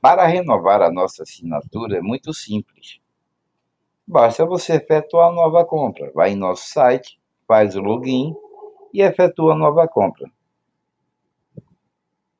para renovar a nossa assinatura é muito simples. Basta você efetuar a nova compra. Vai em nosso site, faz o login e efetua a nova compra.